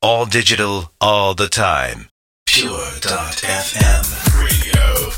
All digital, all the time. Pure.fm radio.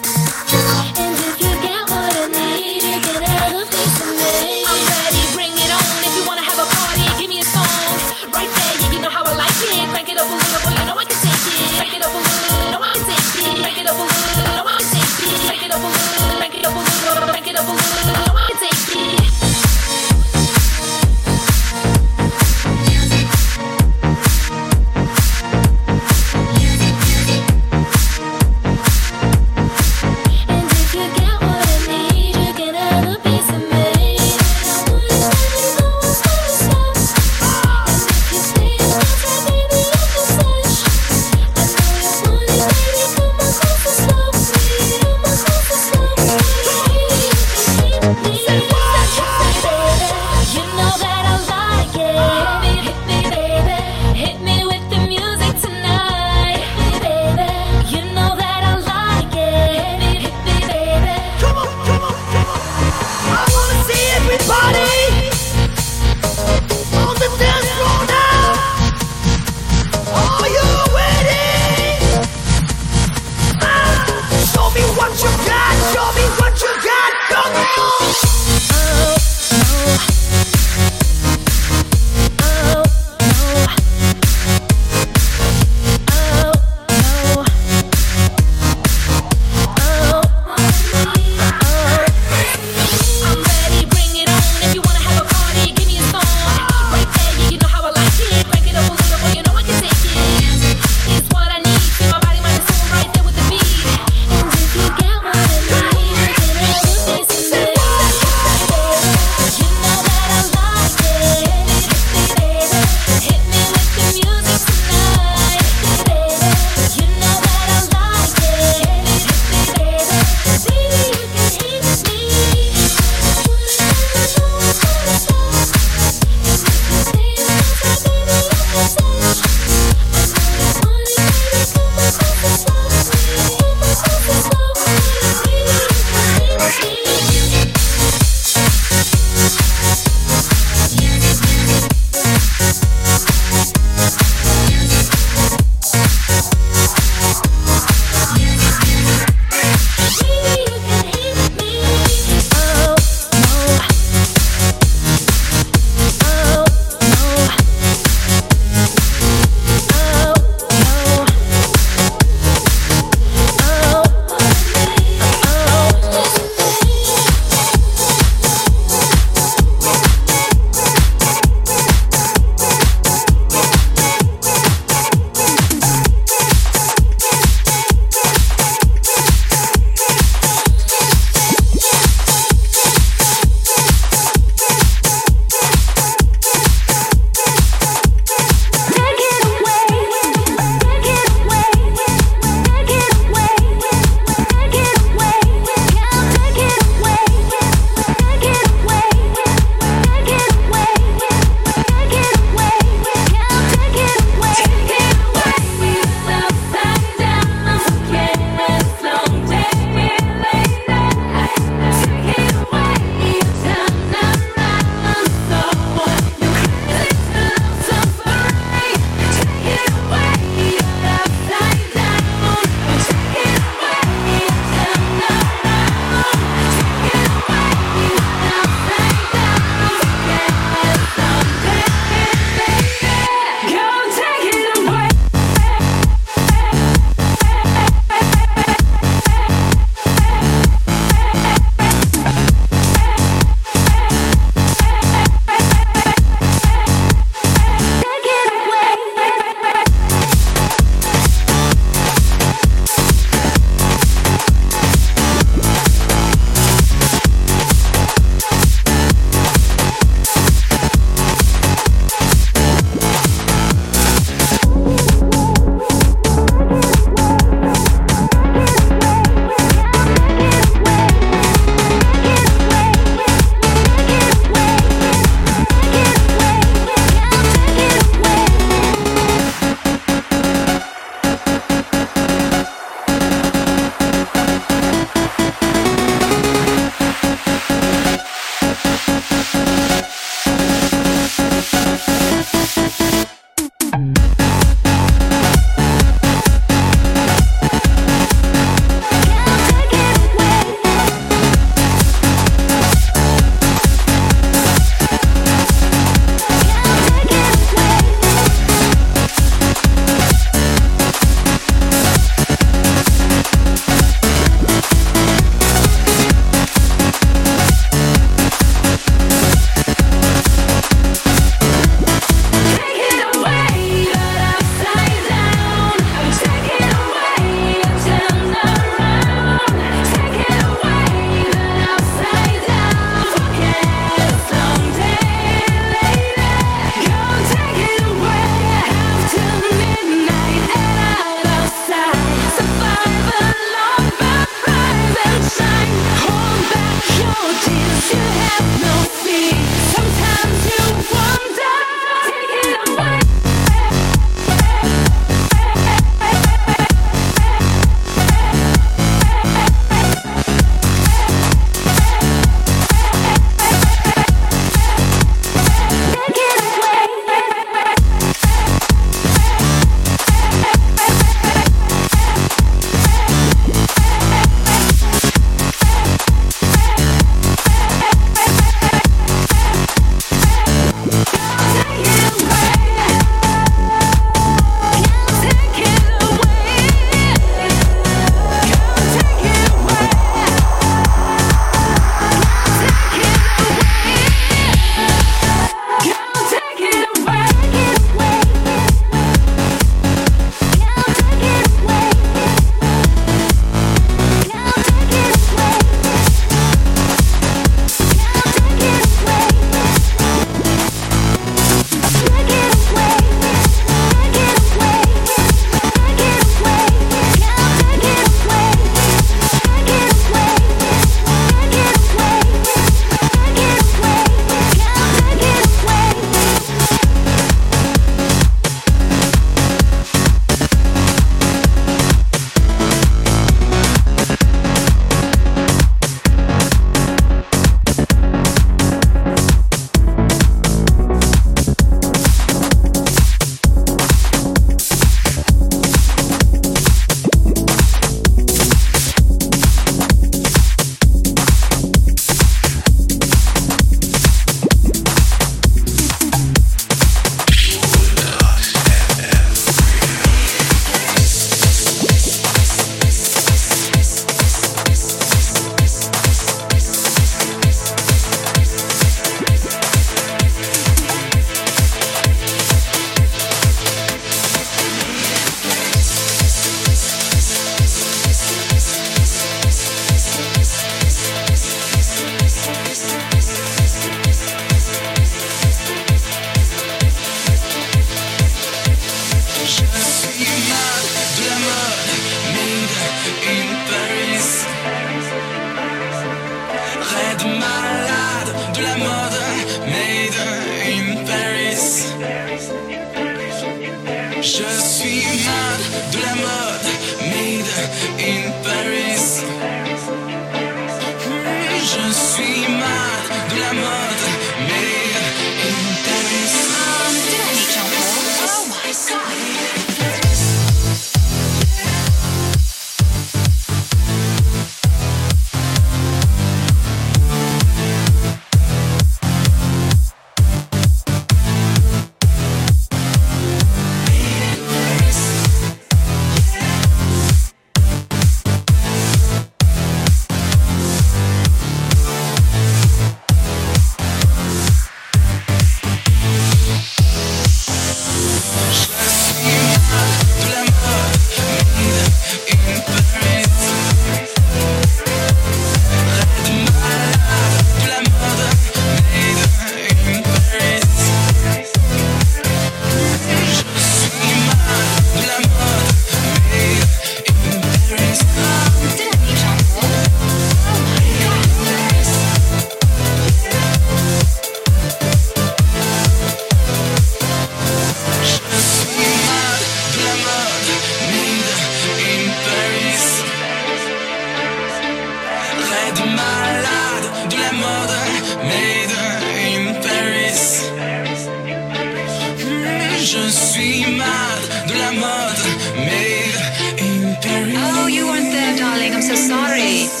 Oh, you weren't there, darling. I'm so sorry.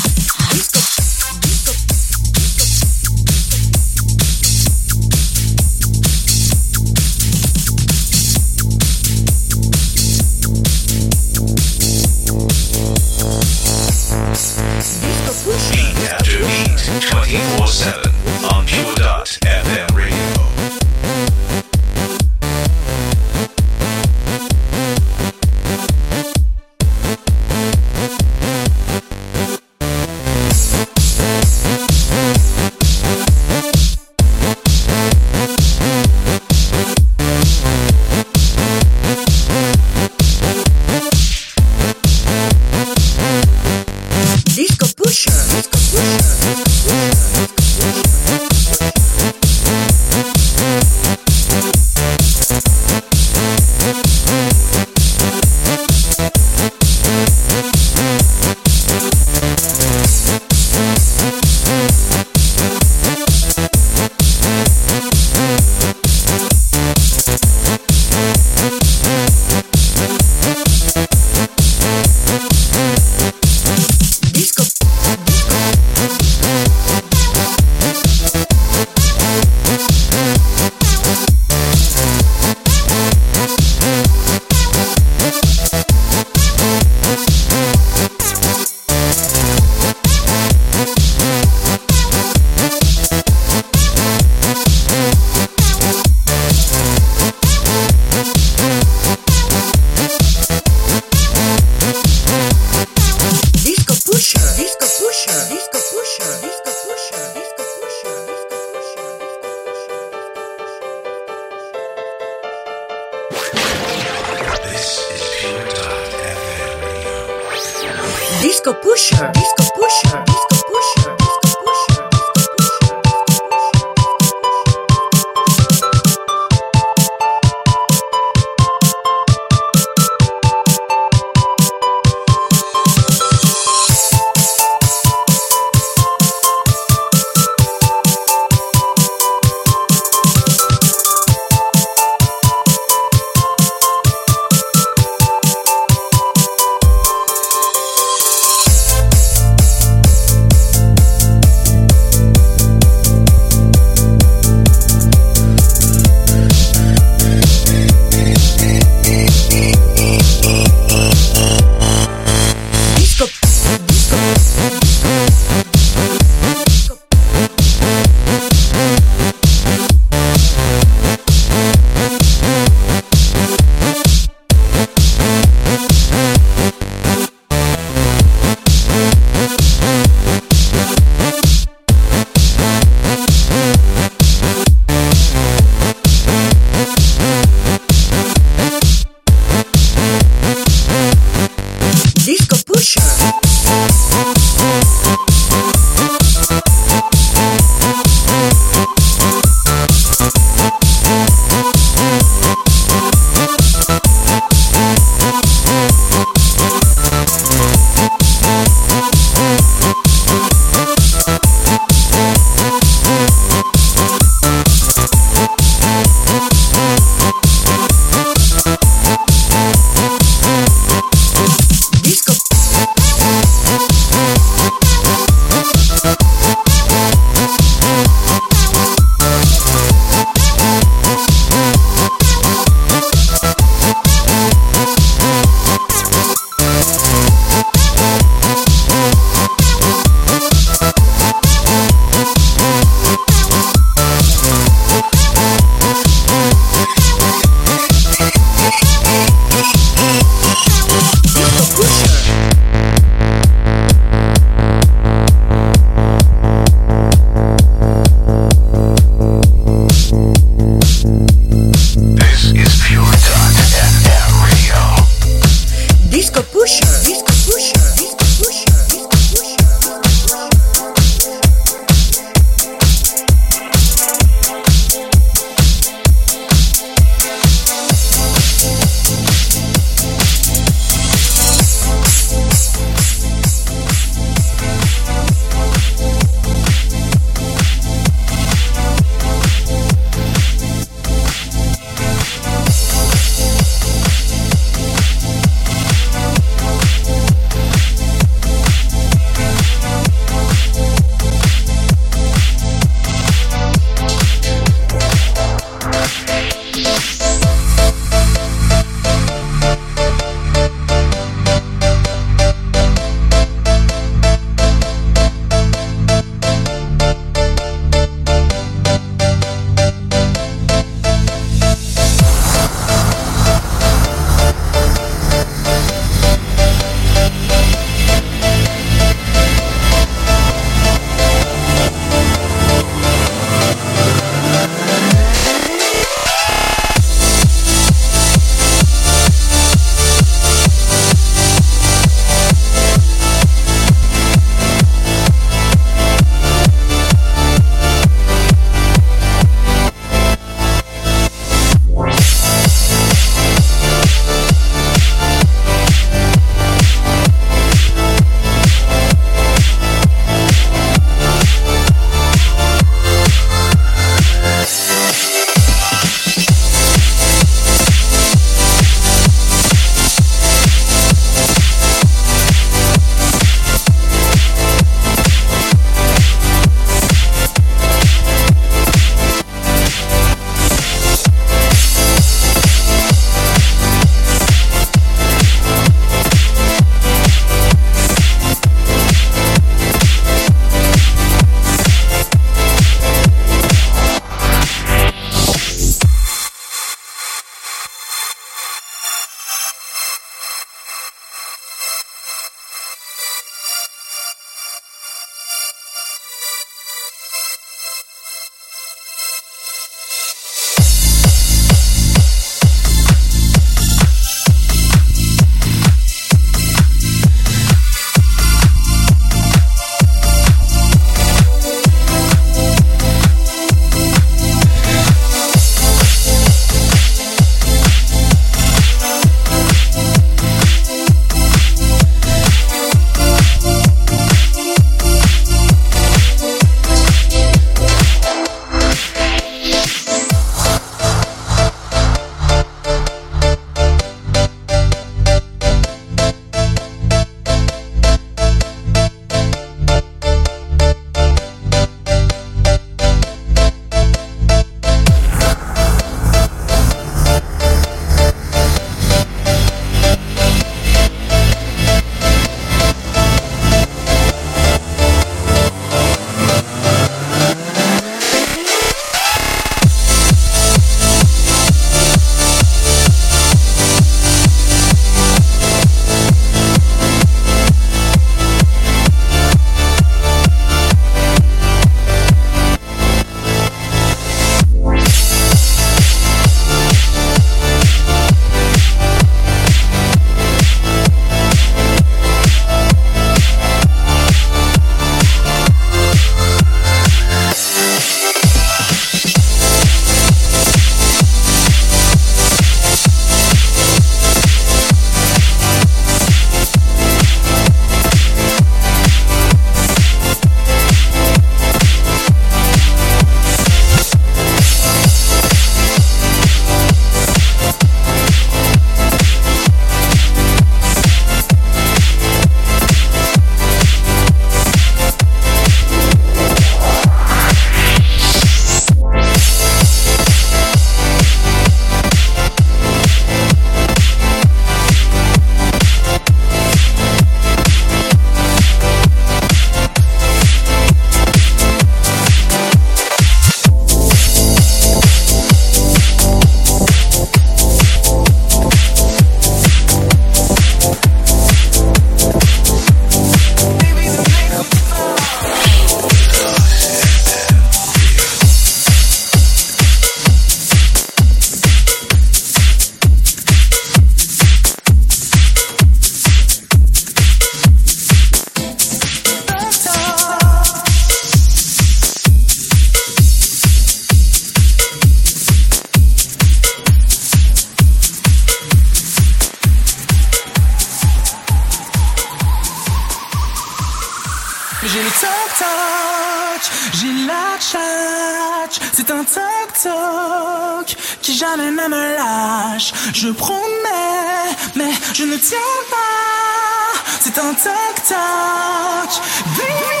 Toc toc, baby,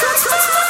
comme ça. Je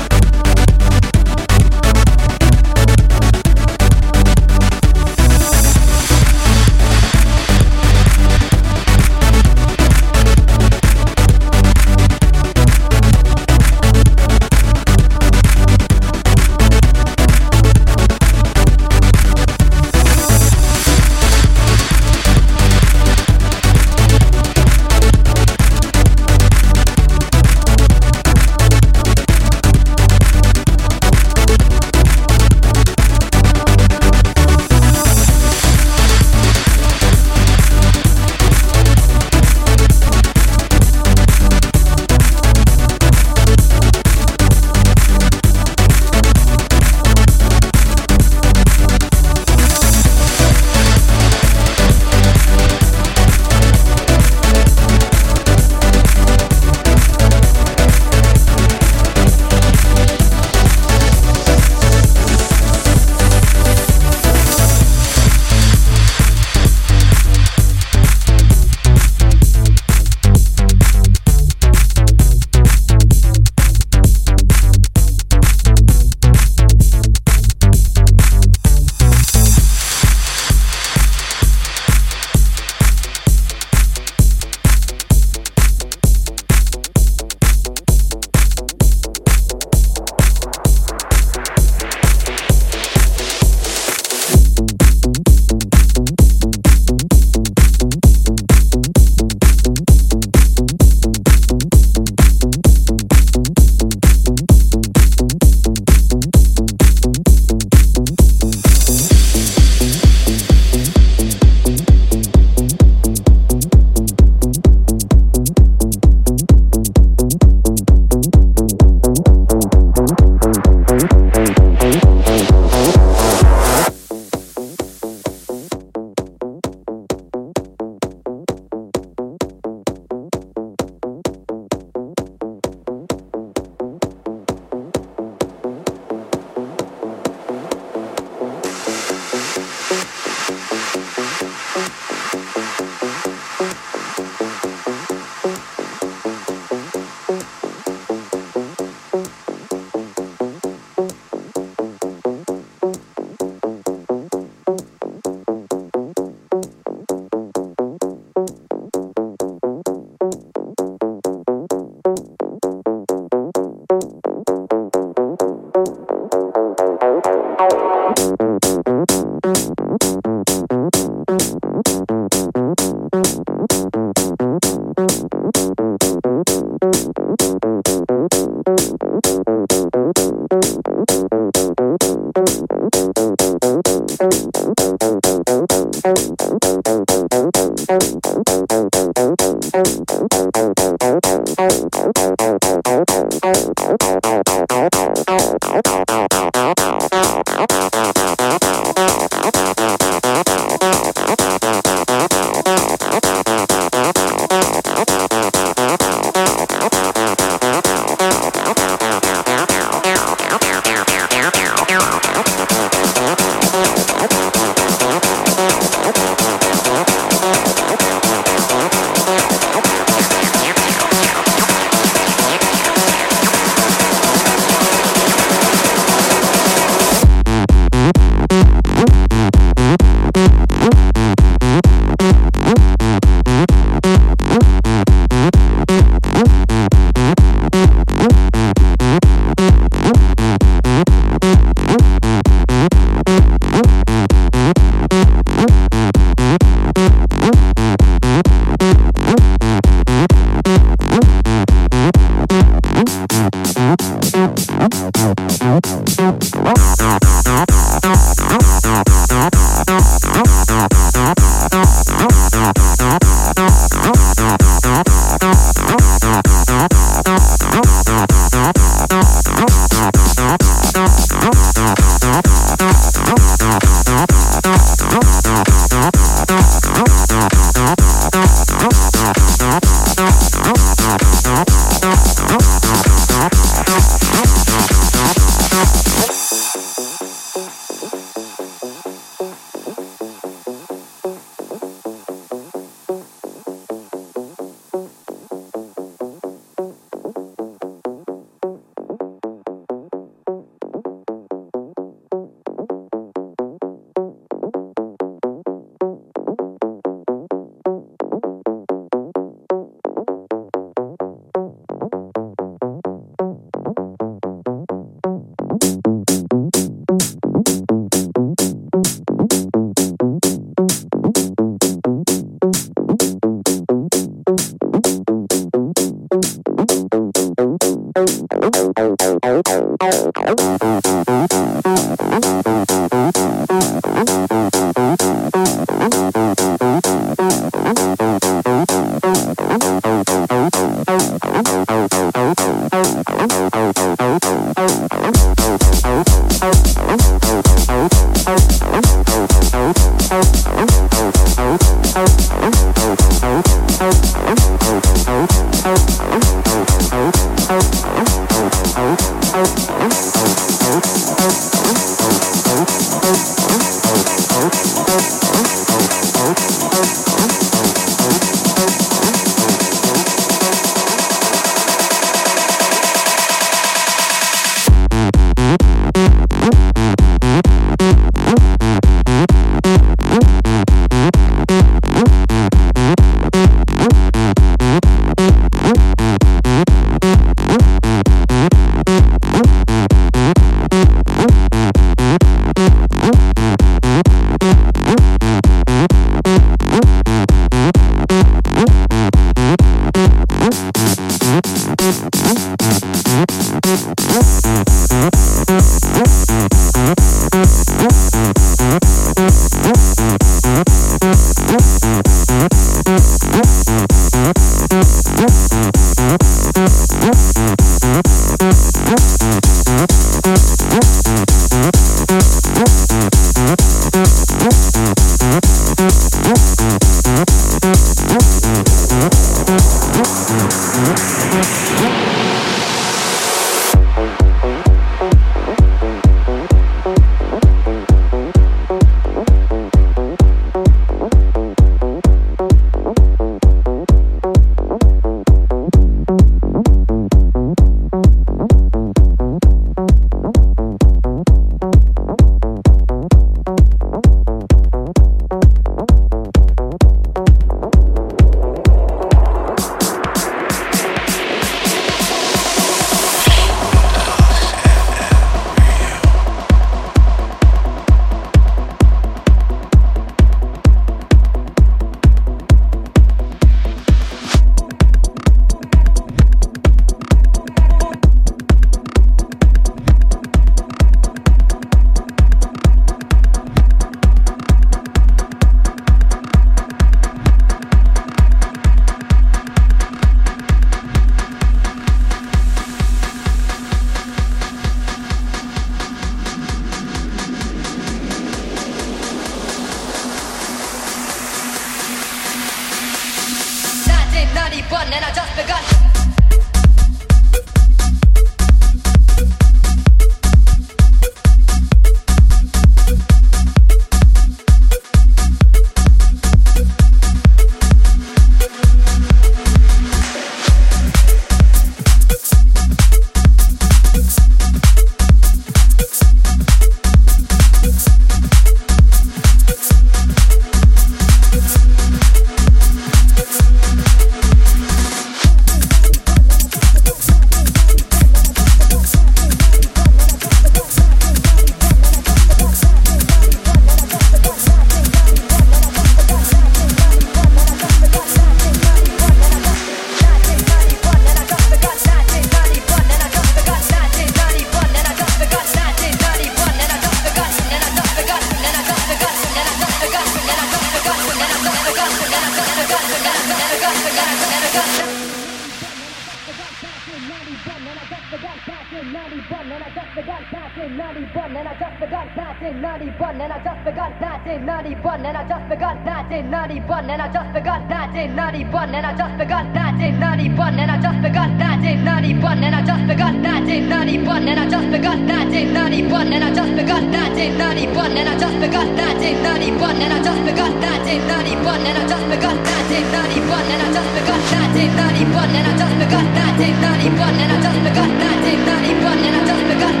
Johnny Butler. Just begun back in 91 and I just begun back in 91 and I just begun back in 91 and I just begun back in 91 and I just begun back in 91 and I just begun back in 91 and I just begun back in 91 and I just begun back in 91 and I just begun back in 91 and I just begun back in 91 and I just begun back in 91 and I just begun back in 91 and I just begun back in 91 and I just begun back in 91 and I just begun back in 91 and I just begun back in 91 and I just begun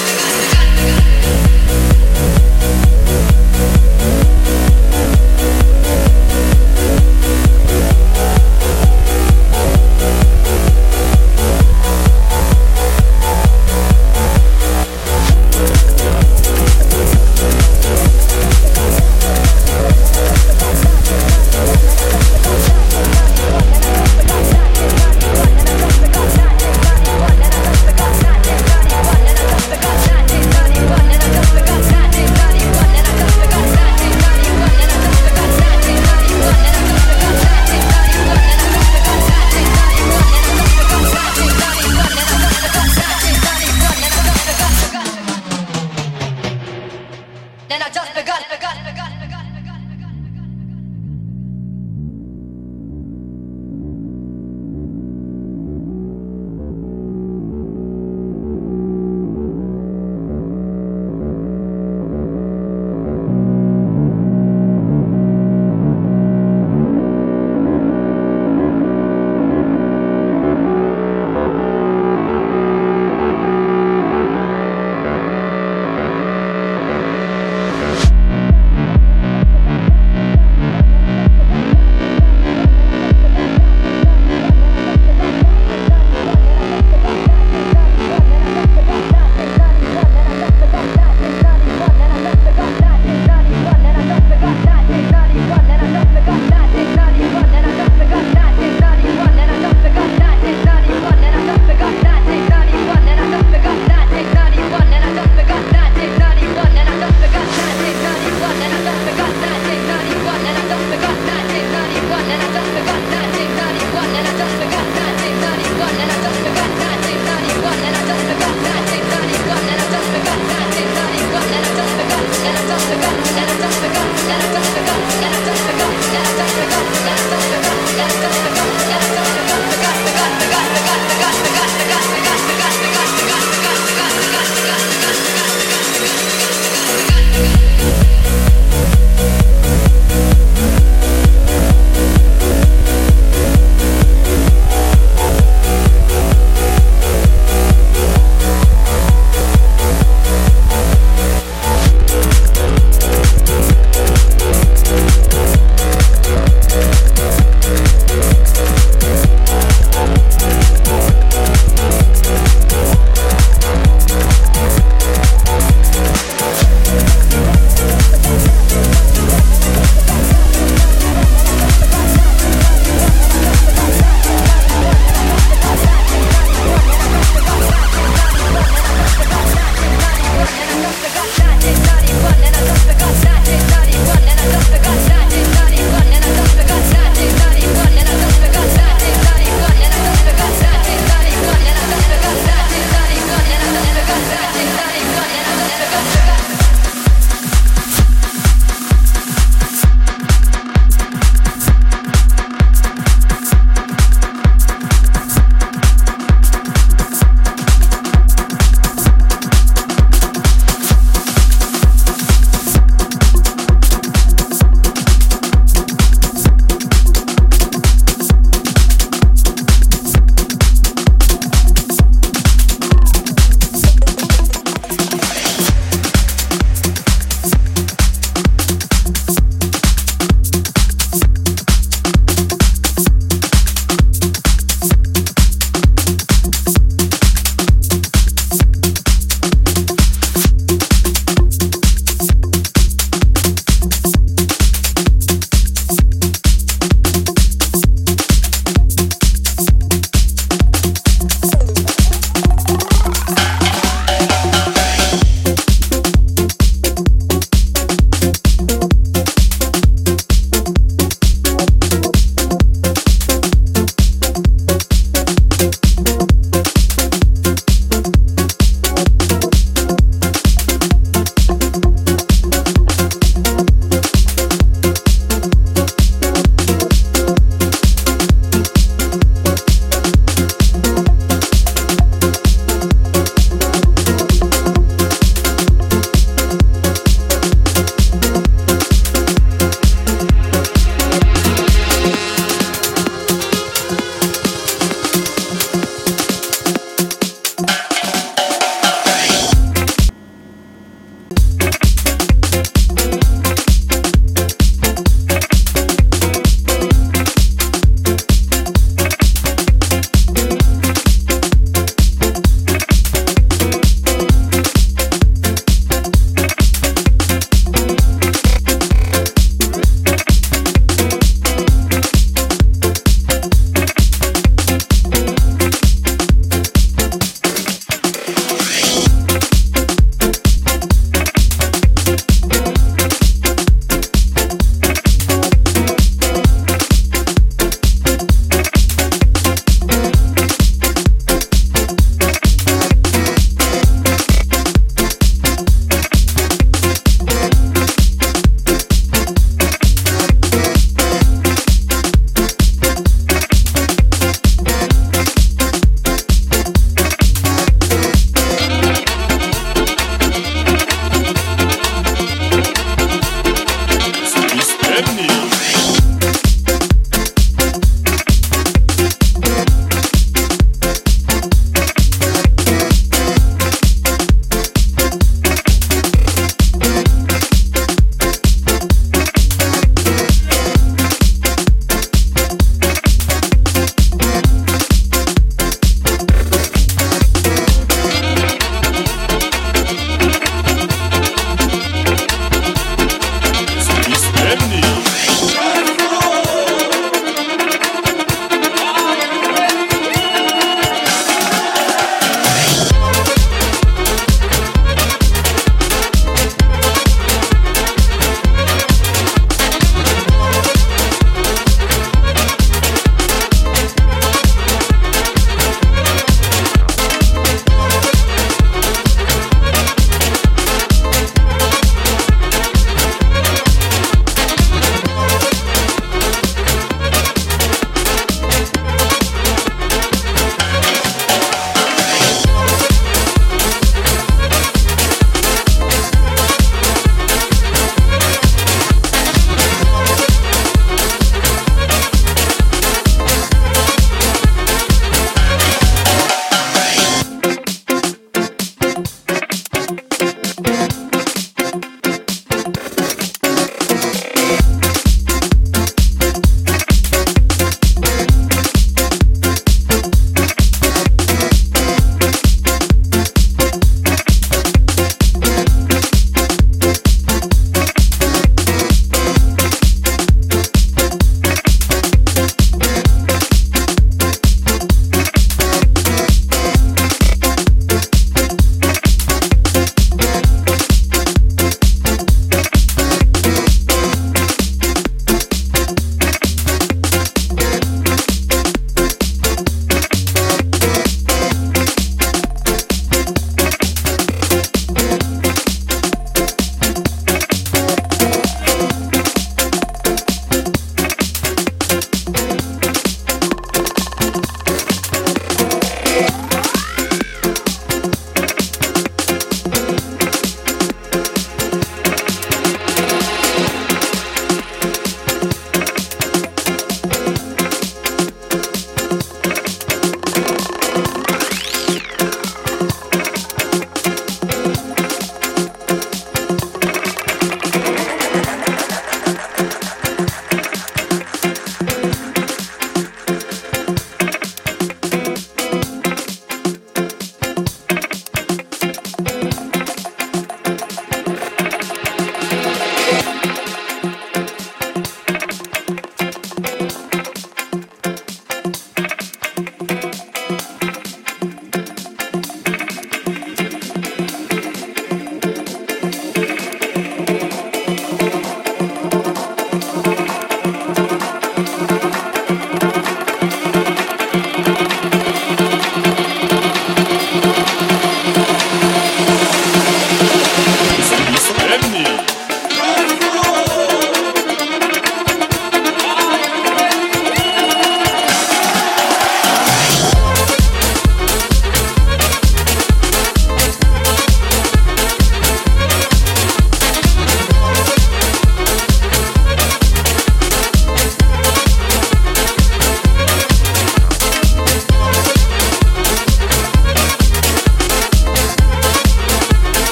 got it, I got it, got it.